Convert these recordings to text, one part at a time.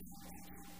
あ!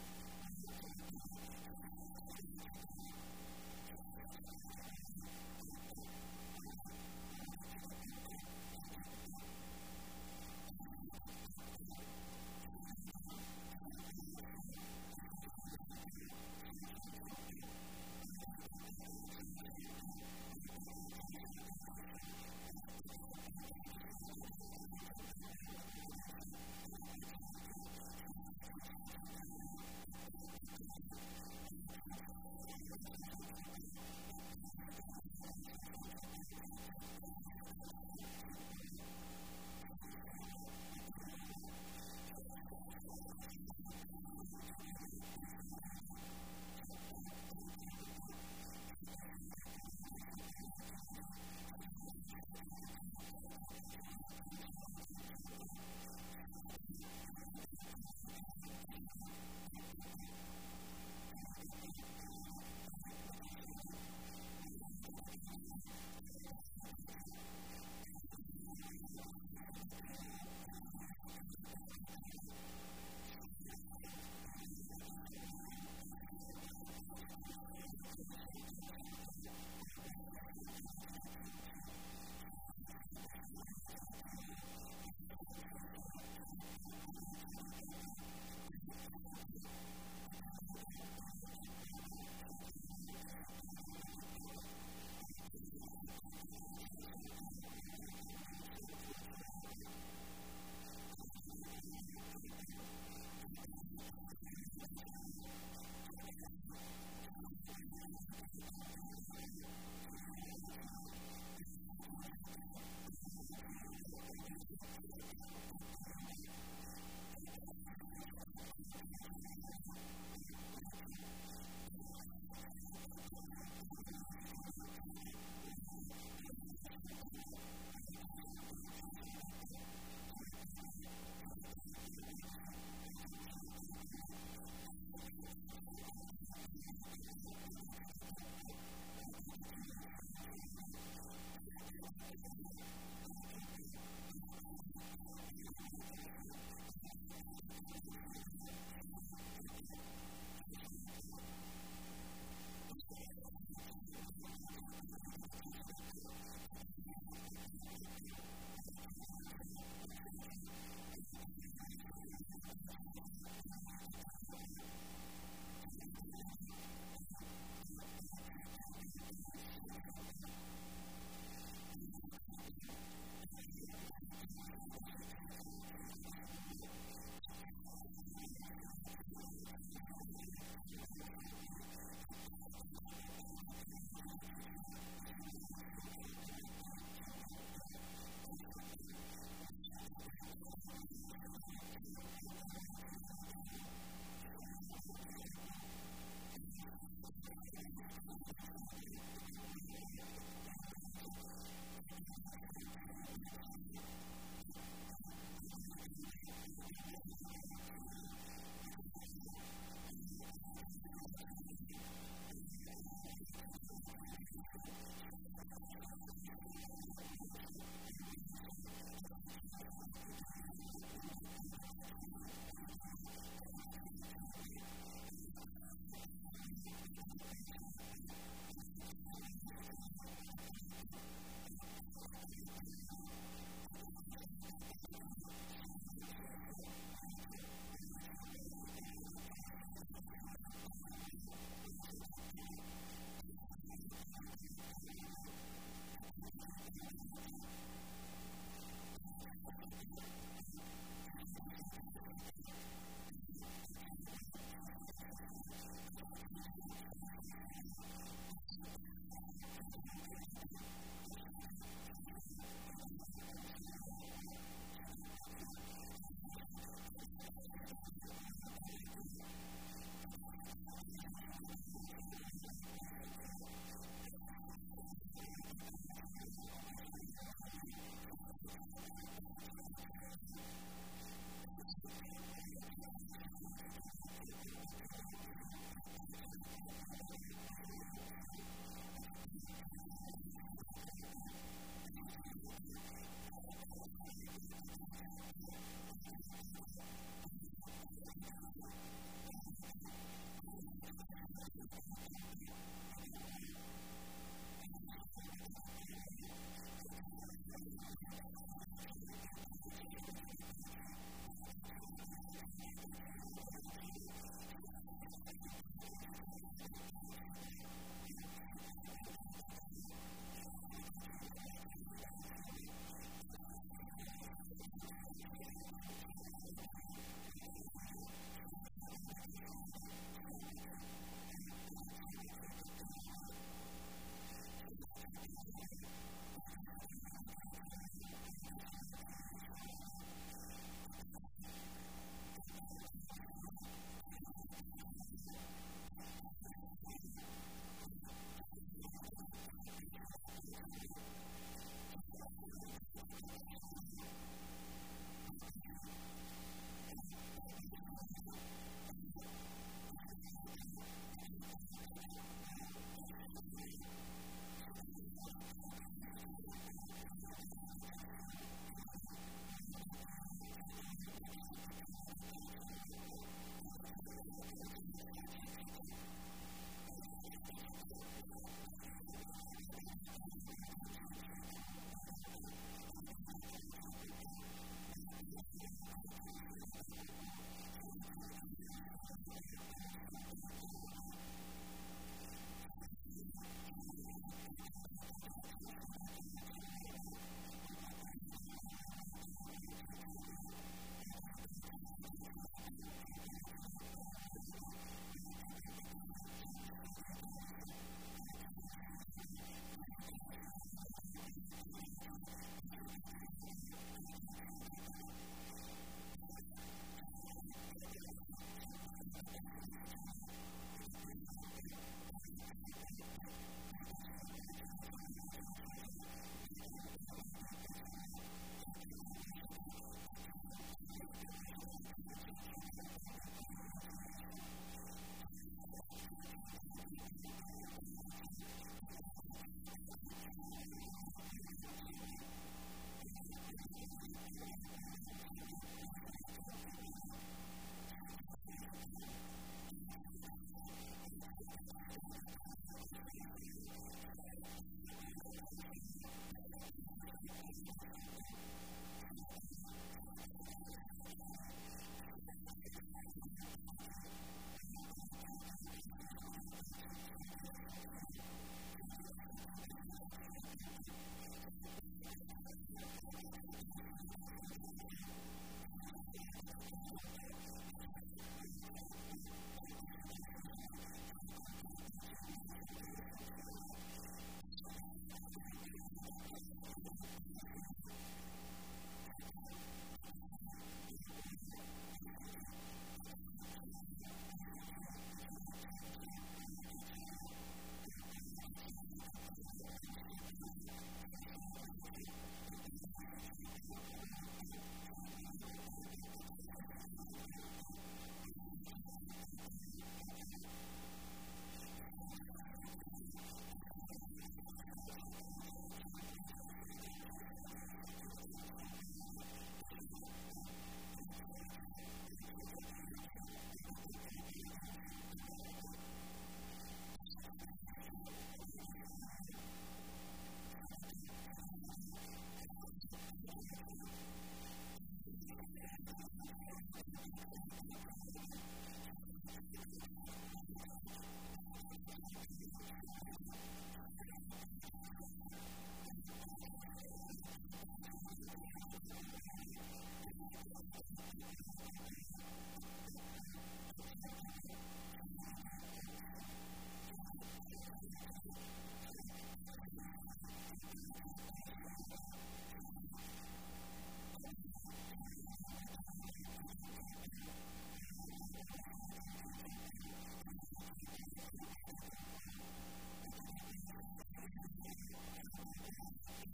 I'm